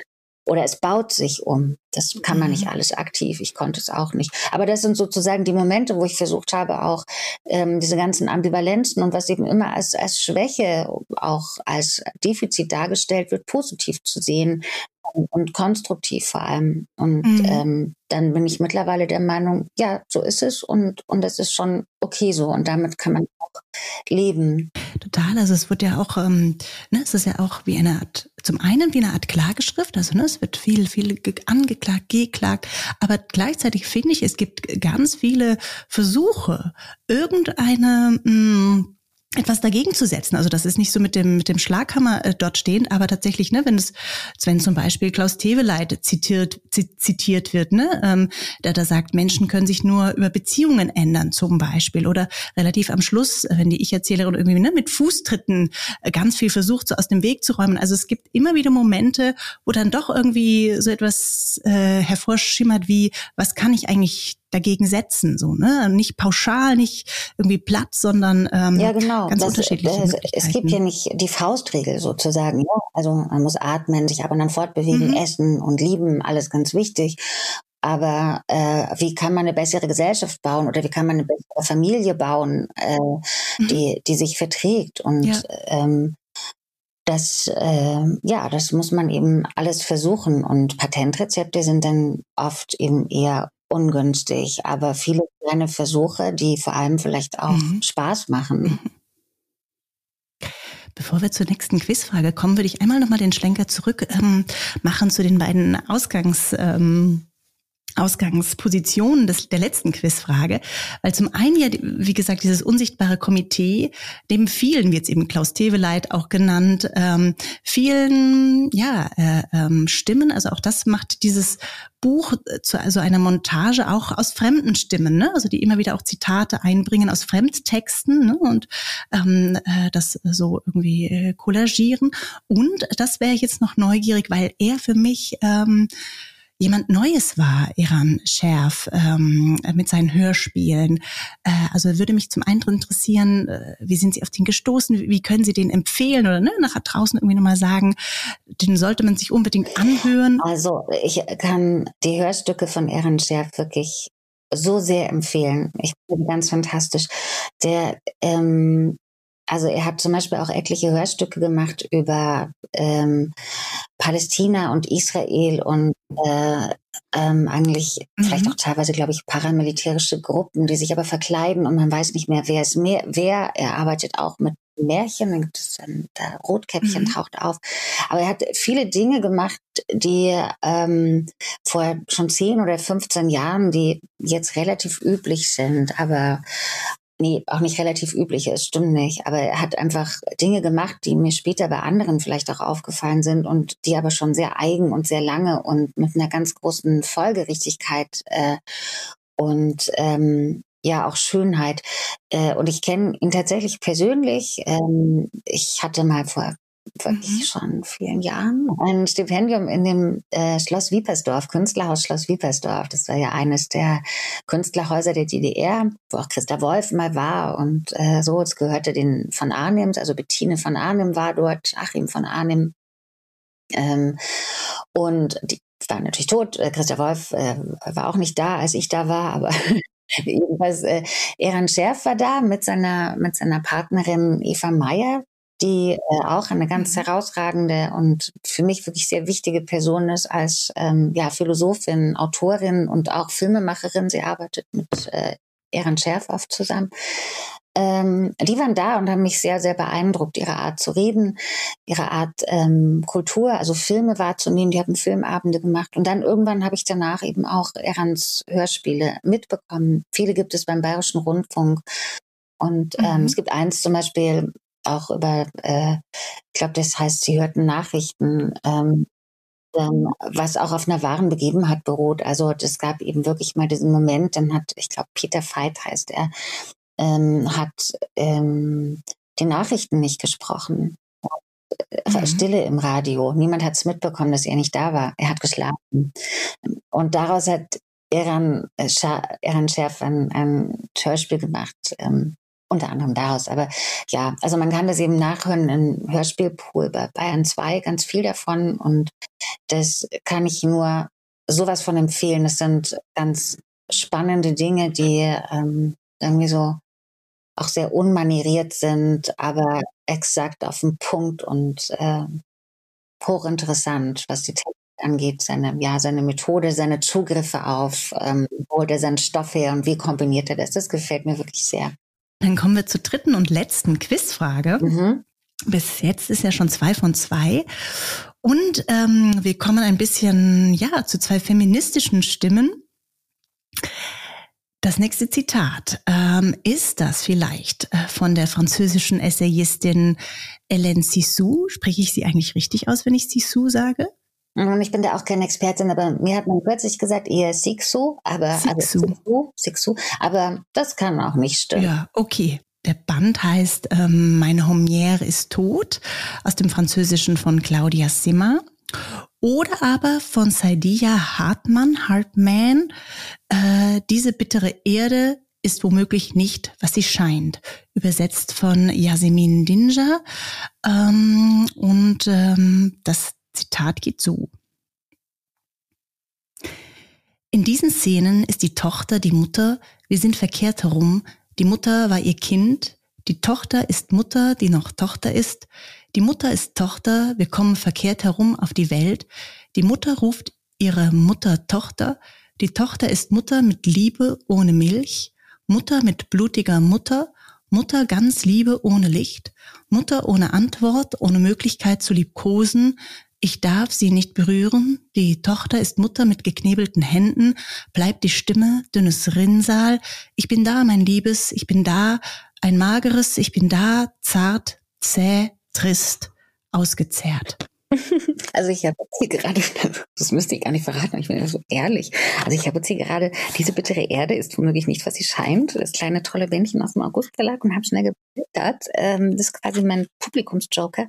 Oder es baut sich um. Das kann man nicht mhm. alles aktiv. Ich konnte es auch nicht. Aber das sind sozusagen die Momente, wo ich versucht habe, auch ähm, diese ganzen Ambivalenzen und was eben immer als, als Schwäche, auch als Defizit dargestellt wird, positiv zu sehen, und konstruktiv vor allem. Und mhm. ähm, dann bin ich mittlerweile der Meinung, ja, so ist es und, und das ist schon okay so und damit kann man auch leben. Total, also es wird ja auch, ähm, ne, es ist ja auch wie eine Art, zum einen wie eine Art Klageschrift, also ne, es wird viel, viel angeklagt, geklagt, aber gleichzeitig finde ich, es gibt ganz viele Versuche, irgendeine mh, mm, etwas dagegen zu setzen. Also das ist nicht so mit dem, mit dem Schlaghammer äh, dort stehend, aber tatsächlich, ne, wenn es, wenn zum Beispiel Klaus Teweleit zitiert, zitiert wird, ne, ähm, der da sagt, Menschen können sich nur über Beziehungen ändern, zum Beispiel. Oder relativ am Schluss, wenn die Ich-Erzählerin irgendwie ne, mit Fußtritten äh, ganz viel versucht, so aus dem Weg zu räumen. Also es gibt immer wieder Momente, wo dann doch irgendwie so etwas äh, hervorschimmert wie, was kann ich eigentlich dagegen setzen, so ne, nicht pauschal, nicht irgendwie platt, sondern ähm, ja genau, ganz das, unterschiedliche das, Es gibt ja nicht die Faustregel sozusagen. Ja? Also man muss atmen, sich ab und an fortbewegen, mhm. essen und lieben, alles ganz wichtig. Aber äh, wie kann man eine bessere Gesellschaft bauen oder wie kann man eine bessere Familie bauen, äh, mhm. die, die sich verträgt? Und ja. ähm, das, äh, ja, das muss man eben alles versuchen. Und Patentrezepte sind dann oft eben eher ungünstig, aber viele kleine Versuche, die vor allem vielleicht auch mhm. Spaß machen. Mhm. Bevor wir zur nächsten Quizfrage kommen, würde ich einmal nochmal den Schlenker zurück ähm, machen zu den beiden Ausgangs. Ähm, Ausgangsposition des, der letzten Quizfrage, weil zum einen ja, wie gesagt, dieses unsichtbare Komitee, dem vielen, wie jetzt eben Klaus Teweleit auch genannt, ähm, vielen ja, äh, ähm, Stimmen, also auch das macht dieses Buch zu also einer Montage auch aus fremden Stimmen, ne? also die immer wieder auch Zitate einbringen aus Fremdtexten ne? und ähm, äh, das so irgendwie äh, kollagieren. Und das wäre jetzt noch neugierig, weil er für mich ähm, jemand Neues war, Iran Scherf, ähm, mit seinen Hörspielen. Äh, also würde mich zum einen interessieren, äh, wie sind Sie auf den gestoßen? Wie können Sie den empfehlen oder ne, nachher draußen irgendwie nochmal sagen, den sollte man sich unbedingt anhören? Also ich kann die Hörstücke von Iran Scherf wirklich so sehr empfehlen. Ich finde ganz fantastisch. Der ähm, also er hat zum Beispiel auch etliche Hörstücke gemacht über ähm, Palästina und Israel und äh, ähm, eigentlich mhm. vielleicht auch teilweise, glaube ich, paramilitärische Gruppen, die sich aber verkleiden und man weiß nicht mehr, wer ist mehr, wer. Er arbeitet auch mit Märchen, dann gibt es dann, der Rotkäppchen mhm. taucht auf. Aber er hat viele Dinge gemacht, die ähm, vor schon 10 oder 15 Jahren, die jetzt relativ üblich sind, aber nee, auch nicht relativ üblich ist, stimmt nicht. Aber er hat einfach Dinge gemacht, die mir später bei anderen vielleicht auch aufgefallen sind und die aber schon sehr eigen und sehr lange und mit einer ganz großen Folgerichtigkeit äh, und ähm, ja auch Schönheit. Äh, und ich kenne ihn tatsächlich persönlich. Ähm, ich hatte mal vor wirklich mhm. schon vielen Jahren ein Stipendium in dem äh, Schloss Wiepersdorf, Künstlerhaus Schloss Wiepersdorf. Das war ja eines der Künstlerhäuser der DDR, wo auch Christa Wolf mal war und äh, so. Es gehörte den von Arnims, also Bettine von Arnim war dort, Achim von Arnim. Ähm, und die war natürlich tot. Äh, Christa Wolf äh, war auch nicht da, als ich da war, aber Jedenfalls, äh, Eran Scherf war da mit seiner, mit seiner Partnerin Eva Meyer, die äh, auch eine ganz mhm. herausragende und für mich wirklich sehr wichtige Person ist als ähm, ja, Philosophin, Autorin und auch Filmemacherin. Sie arbeitet mit äh, Eran Scherf oft zusammen. Ähm, die waren da und haben mich sehr, sehr beeindruckt, ihre Art zu reden, ihre Art ähm, Kultur, also Filme wahrzunehmen. Die haben Filmabende gemacht. Und dann irgendwann habe ich danach eben auch Erans Hörspiele mitbekommen. Viele gibt es beim Bayerischen Rundfunk. Und ähm, mhm. es gibt eins zum Beispiel auch über, äh, ich glaube, das heißt, sie hörten Nachrichten, ähm, ähm, was auch auf einer wahren Begebenheit beruht. Also es gab eben wirklich mal diesen Moment, dann hat, ich glaube, Peter Veit heißt er, ähm, hat ähm, die Nachrichten nicht gesprochen. Äh, mhm. Stille im Radio. Niemand hat es mitbekommen, dass er nicht da war. Er hat geschlafen. Und daraus hat Eran, äh, Eran Scherf ein, ein Hörspiel gemacht. Ähm, unter anderem daraus. Aber ja, also man kann das eben nachhören im Hörspielpool bei Bayern 2, ganz viel davon. Und das kann ich nur sowas von empfehlen. Das sind ganz spannende Dinge, die ähm, irgendwie so auch sehr unmanieriert sind, aber exakt auf den Punkt und äh, hochinteressant, was die Technik angeht, seine, ja, seine Methode, seine Zugriffe auf, ähm, wo holt er seinen Stoff her und wie kombiniert er das. Das gefällt mir wirklich sehr. Dann kommen wir zur dritten und letzten Quizfrage. Mhm. Bis jetzt ist ja schon zwei von zwei. Und ähm, wir kommen ein bisschen ja zu zwei feministischen Stimmen. Das nächste Zitat. Ähm, ist das vielleicht äh, von der französischen Essayistin Hélène Sissou? Spreche ich sie eigentlich richtig aus, wenn ich Sissou sage? Ich bin da auch keine Expertin, aber mir hat man plötzlich gesagt, eher Sixu, aber Sixu. Also Sixu, aber das kann auch nicht stimmen. Ja, okay. Der Band heißt ähm, Meine Homière ist tot aus dem Französischen von Claudia Simmer. Oder aber von Saidia Hartmann, Hartman, äh, diese bittere Erde ist womöglich nicht, was sie scheint. Übersetzt von Yasemin Dinja. Ähm, und ähm, das Zitat geht so. In diesen Szenen ist die Tochter die Mutter, wir sind verkehrt herum, die Mutter war ihr Kind, die Tochter ist Mutter, die noch Tochter ist, die Mutter ist Tochter, wir kommen verkehrt herum auf die Welt. Die Mutter ruft ihre Mutter Tochter. Die Tochter ist Mutter mit Liebe ohne Milch. Mutter mit blutiger Mutter. Mutter ganz Liebe ohne Licht. Mutter ohne Antwort, ohne Möglichkeit zu liebkosen. Ich darf sie nicht berühren. Die Tochter ist Mutter mit geknebelten Händen. Bleibt die Stimme, dünnes Rinnsal. Ich bin da, mein Liebes. Ich bin da. Ein mageres. Ich bin da. Zart, zäh, trist, ausgezehrt. Also ich habe jetzt hier gerade, das müsste ich gar nicht verraten, ich bin ja so ehrlich. Also ich habe jetzt hier gerade, diese bittere Erde ist womöglich nicht, was sie scheint. Das kleine tolle Bändchen aus dem August Verlag und habe schnell geblättert. Ähm, das ist quasi mein Publikumsjoker.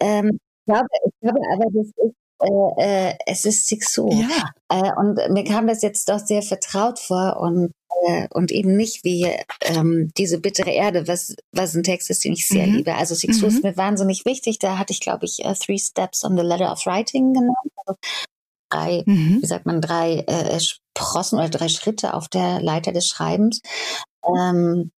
Ähm, glaube, ich glaube aber, das ist äh, äh, es ist Sixo. Ja. Äh, und mir kam das jetzt doch sehr vertraut vor und äh, und eben nicht wie ähm, diese bittere Erde, was, was ein Text ist, den ich sehr mhm. liebe. Also Sixo mhm. ist mir wahnsinnig wichtig. Da hatte ich, glaube ich, uh, Three Steps on the Letter of Writing genannt. Also drei, mhm. wie sagt man, drei äh, Sprossen oder drei Schritte auf der Leiter des Schreibens. Ähm,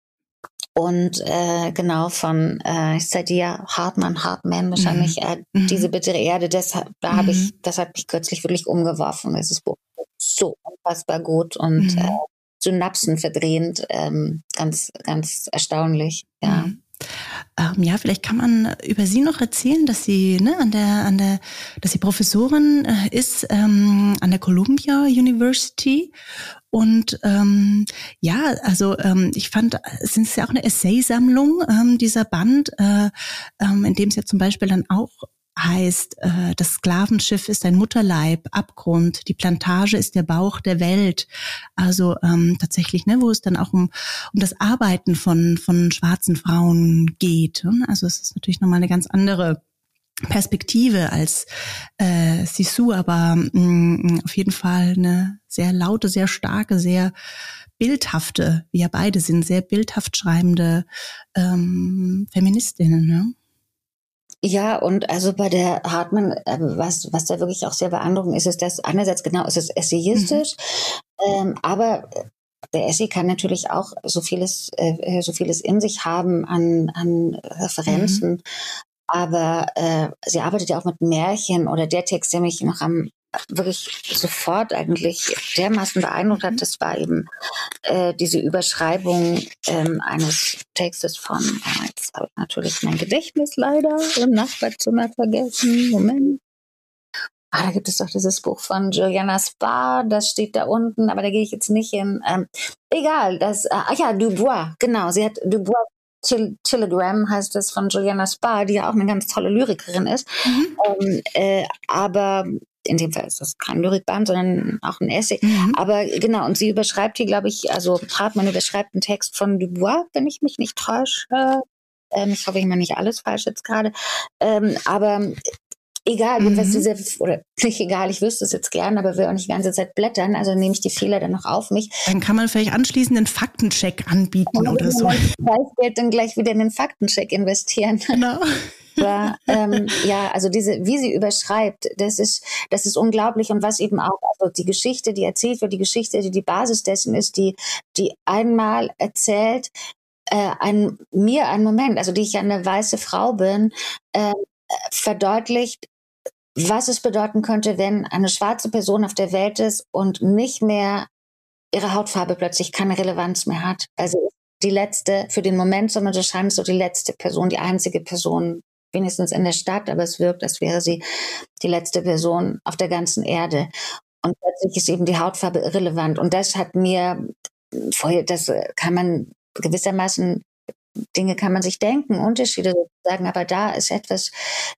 und äh, genau von äh, Sadia Hartmann, Hartman wahrscheinlich, mhm. äh, mhm. diese bittere Erde, das, da habe ich, mhm. das hat mich kürzlich wirklich umgeworfen. Es ist so unfassbar gut und mhm. äh, Synapsen verdrehend, ähm, ganz, ganz erstaunlich, ja. Ähm, ja, vielleicht kann man über sie noch erzählen, dass sie ne, an der, an der, dass sie Professorin äh, ist ähm, an der Columbia University. Und ähm, ja, also ähm, ich fand, es ist ja auch eine Essaysammlung ähm, dieser Band, äh, ähm, in dem es ja zum Beispiel dann auch heißt, äh, das Sklavenschiff ist ein Mutterleib, Abgrund, die Plantage ist der Bauch der Welt. Also ähm, tatsächlich, ne, wo es dann auch um, um das Arbeiten von, von schwarzen Frauen geht. Ne? Also es ist natürlich nochmal eine ganz andere Perspektive als äh, Sisu, aber mh, mm, auf jeden Fall eine sehr laute, sehr starke, sehr bildhafte, ja beide sind, sehr bildhaft schreibende ähm, Feministinnen. Ne? Ja, und also bei der Hartmann, ähm, was, was da wirklich auch sehr beeindruckend ist, ist, dass einerseits genau, es ist essayistisch, mhm. ähm, aber der Essay kann natürlich auch so vieles, äh, so vieles in sich haben an, an Referenzen. Mhm. Aber äh, sie arbeitet ja auch mit Märchen oder der Text, der mich noch am wirklich sofort eigentlich dermaßen beeindruckt hat, mhm. das war eben äh, diese Überschreibung ähm, eines Textes von, äh, jetzt habe ich natürlich mein Gedächtnis leider im Nachbarzimmer vergessen. Moment. Ah, da gibt es doch dieses Buch von Juliana Spa, das steht da unten, aber da gehe ich jetzt nicht hin. Ähm, egal, das, äh, ach ja, Dubois, genau, sie hat Dubois Telegram heißt es von Juliana Spa, die ja auch eine ganz tolle Lyrikerin ist. Mhm. Ähm, äh, aber in dem Fall ist das kein Lyrikband, sondern auch ein Essay. Mhm. Aber genau, und sie überschreibt hier, glaube ich, also Hartmann überschreibt einen Text von Dubois, wenn ich mich nicht täusche. Ähm, ich hoffe, ich meine nicht alles falsch jetzt gerade. Ähm, aber egal, mhm. was diese, oder nicht egal, ich wüsste es jetzt gern, aber will auch nicht die ganze Zeit blättern, also nehme ich die Fehler dann noch auf mich. Dann kann man vielleicht anschließend einen Faktencheck anbieten oder, oder so. Preisgeld dann gleich wieder in den Faktencheck investieren. Genau. Aber, ähm, ja, also diese, wie sie überschreibt, das ist, das ist unglaublich und was eben auch, also die Geschichte, die erzählt wird, die Geschichte, die die Basis dessen ist, die, die einmal erzählt, äh, ein, mir ein Moment, also die ich eine weiße Frau bin, äh, verdeutlicht, was es bedeuten könnte, wenn eine schwarze Person auf der Welt ist und nicht mehr ihre Hautfarbe plötzlich keine Relevanz mehr hat. Also die letzte, für den Moment sondern scheint so die letzte Person, die einzige Person, wenigstens in der Stadt, aber es wirkt, als wäre sie die letzte Person auf der ganzen Erde. Und plötzlich ist eben die Hautfarbe irrelevant. Und das hat mir vorher, das kann man gewissermaßen Dinge kann man sich denken, Unterschiede sozusagen, aber da ist etwas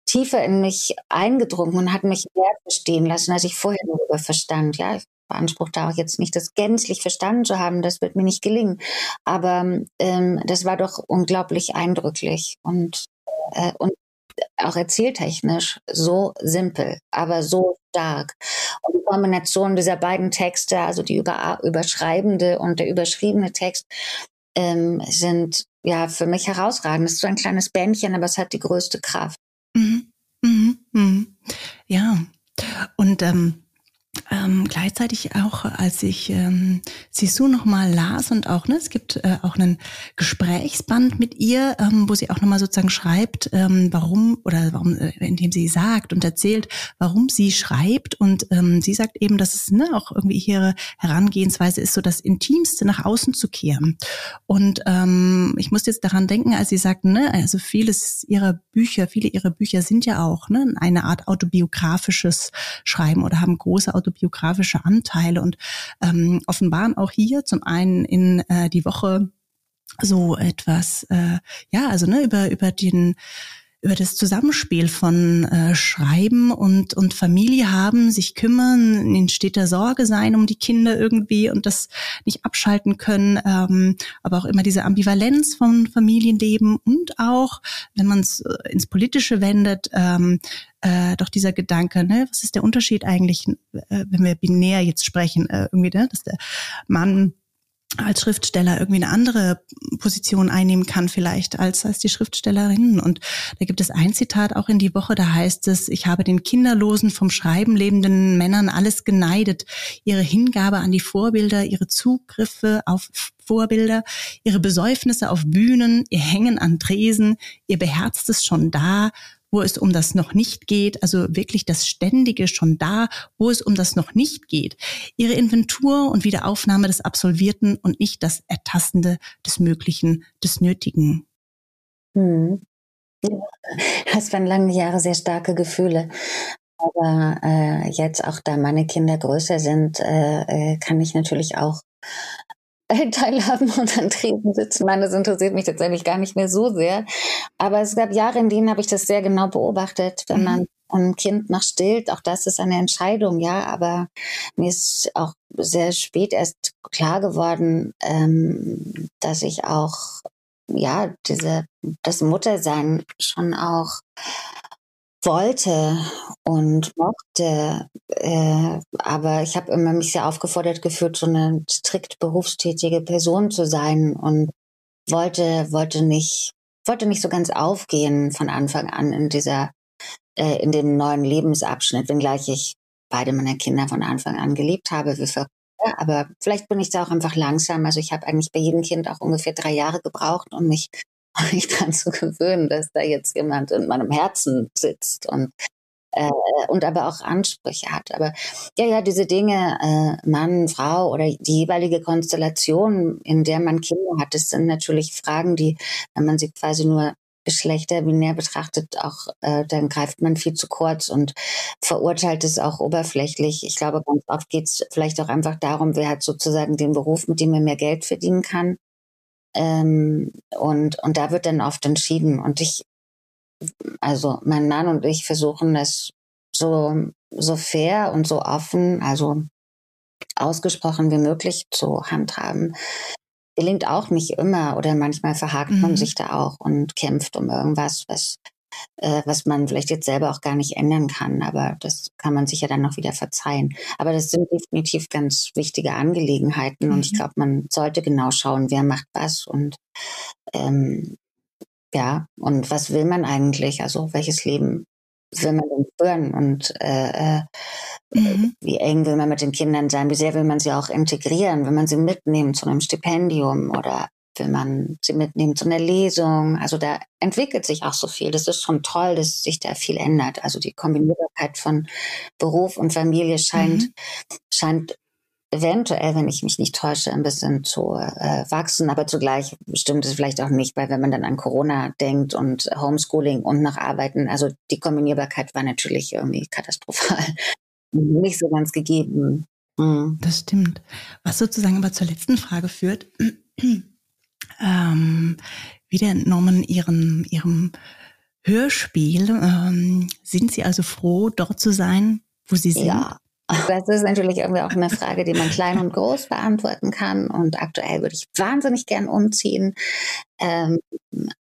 tiefer in mich eingedrungen und hat mich mehr verstehen lassen, als ich vorher darüber verstand. Ja, ich beanspruchte auch jetzt nicht, das gänzlich verstanden zu haben, das wird mir nicht gelingen. Aber ähm, das war doch unglaublich eindrücklich und, äh, und auch erzähltechnisch so simpel, aber so stark. Und die Kombination dieser beiden Texte, also die über, überschreibende und der überschriebene Text, ähm, sind ja für mich herausragend. Es ist so ein kleines Bändchen, aber es hat die größte Kraft. Mhm. Mhm. Mhm. Ja. Und ähm, ähm, gleichzeitig auch, als ich ähm, Sisu nochmal las und auch, ne, es gibt äh, auch einen Gesprächsband mit ihr, ähm, wo sie auch nochmal sozusagen schreibt, ähm, warum oder warum, äh, indem sie sagt und erzählt, warum sie schreibt und ähm, sie sagt eben, dass es ne, auch irgendwie ihre Herangehensweise ist, so das Intimste nach außen zu kehren. Und ähm, ich muss jetzt daran denken, als sie sagt, ne, also vieles ihrer Bücher, viele ihrer Bücher sind ja auch ne, eine Art autobiografisches Schreiben oder haben große autobiografische Anteile und ähm, offenbaren auch hier zum einen in äh, die Woche so etwas, äh, ja, also ne, über, über den über das Zusammenspiel von äh, Schreiben und, und Familie haben, sich kümmern, in steter Sorge sein um die Kinder irgendwie und das nicht abschalten können, ähm, aber auch immer diese Ambivalenz von Familienleben und auch, wenn man es äh, ins Politische wendet, ähm, äh, doch dieser Gedanke, ne, was ist der Unterschied eigentlich, äh, wenn wir binär jetzt sprechen, äh, irgendwie, ne, dass der Mann als Schriftsteller irgendwie eine andere Position einnehmen kann vielleicht als, als die Schriftstellerin. Und da gibt es ein Zitat auch in die Woche, da heißt es, ich habe den kinderlosen, vom Schreiben lebenden Männern alles geneidet. Ihre Hingabe an die Vorbilder, ihre Zugriffe auf Vorbilder, ihre Besäufnisse auf Bühnen, ihr Hängen an Tresen, ihr beherztes schon da, wo es um das noch nicht geht, also wirklich das Ständige schon da, wo es um das noch nicht geht. Ihre Inventur und Wiederaufnahme des Absolvierten und nicht das Ertastende des Möglichen, des Nötigen. Hm. Das waren lange Jahre sehr starke Gefühle. Aber äh, jetzt auch da meine Kinder größer sind, äh, äh kann ich natürlich auch teilhaben und an Tresen sitzen. Nein, das interessiert mich tatsächlich gar nicht mehr so sehr. Aber es gab Jahre, in denen habe ich das sehr genau beobachtet, wenn mhm. man ein Kind noch stillt. Auch das ist eine Entscheidung, ja. Aber mir ist auch sehr spät erst klar geworden, ähm, dass ich auch, ja, diese, das Muttersein schon auch wollte und mochte, äh, aber ich habe immer mich sehr aufgefordert gefühlt, so eine strikt berufstätige Person zu sein und wollte wollte nicht wollte nicht so ganz aufgehen von Anfang an in dieser äh, in dem neuen Lebensabschnitt, wenngleich ich beide meiner Kinder von Anfang an geliebt habe. Wir Ja, aber vielleicht bin ich da auch einfach langsam. Also ich habe eigentlich bei jedem Kind auch ungefähr drei Jahre gebraucht, um mich, mich dran zu gewöhnen, dass da jetzt jemand in meinem Herzen sitzt und äh, und aber auch Ansprüche hat. Aber ja, ja, diese Dinge, äh, Mann, Frau oder die jeweilige Konstellation, in der man Kinder hat, das sind natürlich Fragen, die, wenn man sie quasi nur Geschlechter binär betrachtet, auch äh, dann greift man viel zu kurz und verurteilt es auch oberflächlich. Ich glaube, ganz oft geht es vielleicht auch einfach darum, wer hat sozusagen den Beruf, mit dem er mehr Geld verdienen kann. Ähm, und, und da wird dann oft entschieden. Und ich, also mein Mann und ich versuchen das so, so fair und so offen, also ausgesprochen wie möglich zu handhaben gelingt auch nicht immer oder manchmal verhakt mhm. man sich da auch und kämpft um irgendwas, was, äh, was man vielleicht jetzt selber auch gar nicht ändern kann. Aber das kann man sich ja dann noch wieder verzeihen. Aber das sind definitiv ganz wichtige Angelegenheiten mhm. und ich mhm. glaube, man sollte genau schauen, wer macht was und ähm, ja, und was will man eigentlich? Also welches Leben will man denn führen und äh, äh, mhm. wie eng will man mit den Kindern sein, wie sehr will man sie auch integrieren, will man sie mitnehmen zu einem Stipendium oder will man sie mitnehmen zu einer Lesung. Also da entwickelt sich auch so viel. Das ist schon toll, dass sich da viel ändert. Also die Kombinierbarkeit von Beruf und Familie scheint, mhm. scheint eventuell, wenn ich mich nicht täusche, ein bisschen zu äh, wachsen, aber zugleich stimmt es vielleicht auch nicht, weil wenn man dann an Corona denkt und Homeschooling und nach Arbeiten, also die Kombinierbarkeit war natürlich irgendwie katastrophal, nicht so ganz gegeben. Mhm. Das stimmt. Was sozusagen aber zur letzten Frage führt, ähm, wieder entnommen ihren, ihrem Hörspiel, ähm, sind Sie also froh, dort zu sein, wo Sie sind? Ja, das ist natürlich irgendwie auch eine Frage, die man klein und groß beantworten kann. Und aktuell würde ich wahnsinnig gern umziehen. Ähm,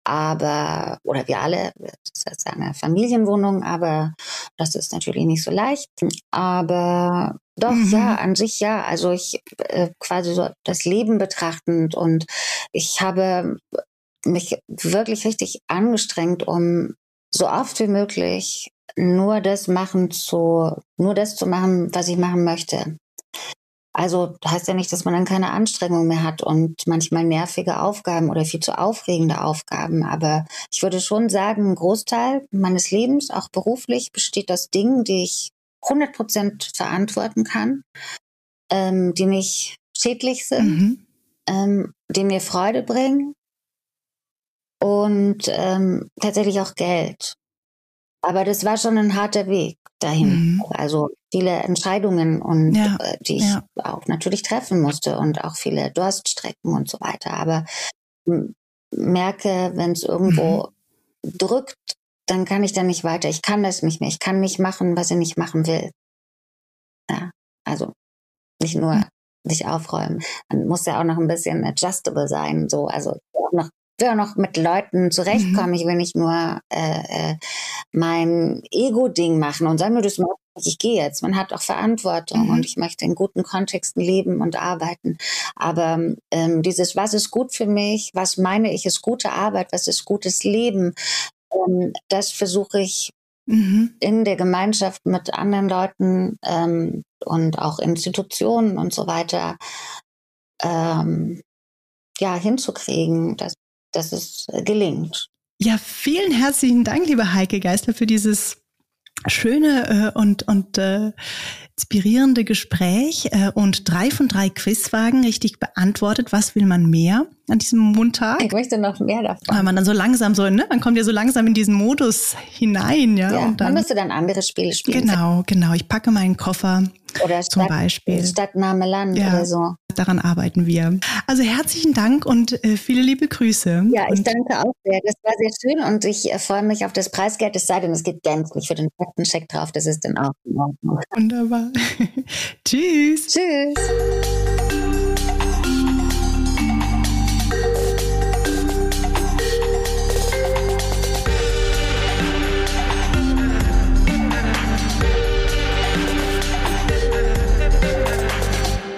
aber, oder wir alle, das ist eine Familienwohnung, aber das ist natürlich nicht so leicht. Aber doch, mhm. ja, an sich ja. Also ich äh, quasi so das Leben betrachtend und ich habe mich wirklich richtig angestrengt, um so oft wie möglich nur das machen zu, nur das zu machen, was ich machen möchte. Also heißt ja nicht, dass man dann keine Anstrengung mehr hat und manchmal nervige Aufgaben oder viel zu aufregende Aufgaben. Aber ich würde schon sagen, ein Großteil meines Lebens, auch beruflich, besteht aus Dingen, die ich 100 Prozent verantworten kann, ähm, die nicht schädlich sind, mhm. ähm, die mir Freude bringen und ähm, tatsächlich auch Geld. Aber das war schon ein harter Weg dahin. Mhm. Also viele Entscheidungen und ja, äh, die ich ja. auch natürlich treffen musste und auch viele Durststrecken und so weiter. Aber merke, wenn es irgendwo mhm. drückt, dann kann ich da nicht weiter. Ich kann das nicht mehr. Ich kann nicht machen, was ich nicht machen will. Ja, also nicht nur mhm. sich aufräumen. Man muss ja auch noch ein bisschen adjustable sein. So, also auch noch will auch noch mit Leuten zurechtkommen. Mhm. Ich will nicht nur äh, äh, mein Ego-Ding machen und sagen, nur das machst ich gehe jetzt. Man hat auch Verantwortung mhm. und ich möchte in guten Kontexten leben und arbeiten. Aber ähm, dieses, was ist gut für mich, was meine ich, ist gute Arbeit, was ist gutes Leben, ähm, das versuche ich mhm. in der Gemeinschaft mit anderen Leuten ähm, und auch Institutionen und so weiter ähm, ja hinzukriegen, dass dass es gelingt. Ja, vielen herzlichen Dank, liebe Heike Geisler, für dieses schöne äh, und, und äh, inspirierende Gespräch äh, und drei von drei Quizfragen richtig beantwortet. Was will man mehr an diesem Montag? Ich möchte noch mehr davon. Weil man dann so langsam so, ne, man kommt ja so langsam in diesen Modus hinein, ja. ja und dann, dann musst du dann andere Spiele spielen. Genau, genau. Ich packe meinen Koffer oder Stadt, zum Beispiel. Stadtname Land ja, oder so. Daran arbeiten wir. Also herzlichen Dank und äh, viele liebe Grüße. Ja, ich und danke auch sehr. Das war sehr schön und ich äh, freue mich auf das Preisgeld. Es sei denn, es geht gänzlich für den Faktencheck drauf. Das ist dann auch in Ordnung. Wunderbar. Tschüss. Tschüss.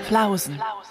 Flausen. Flausen.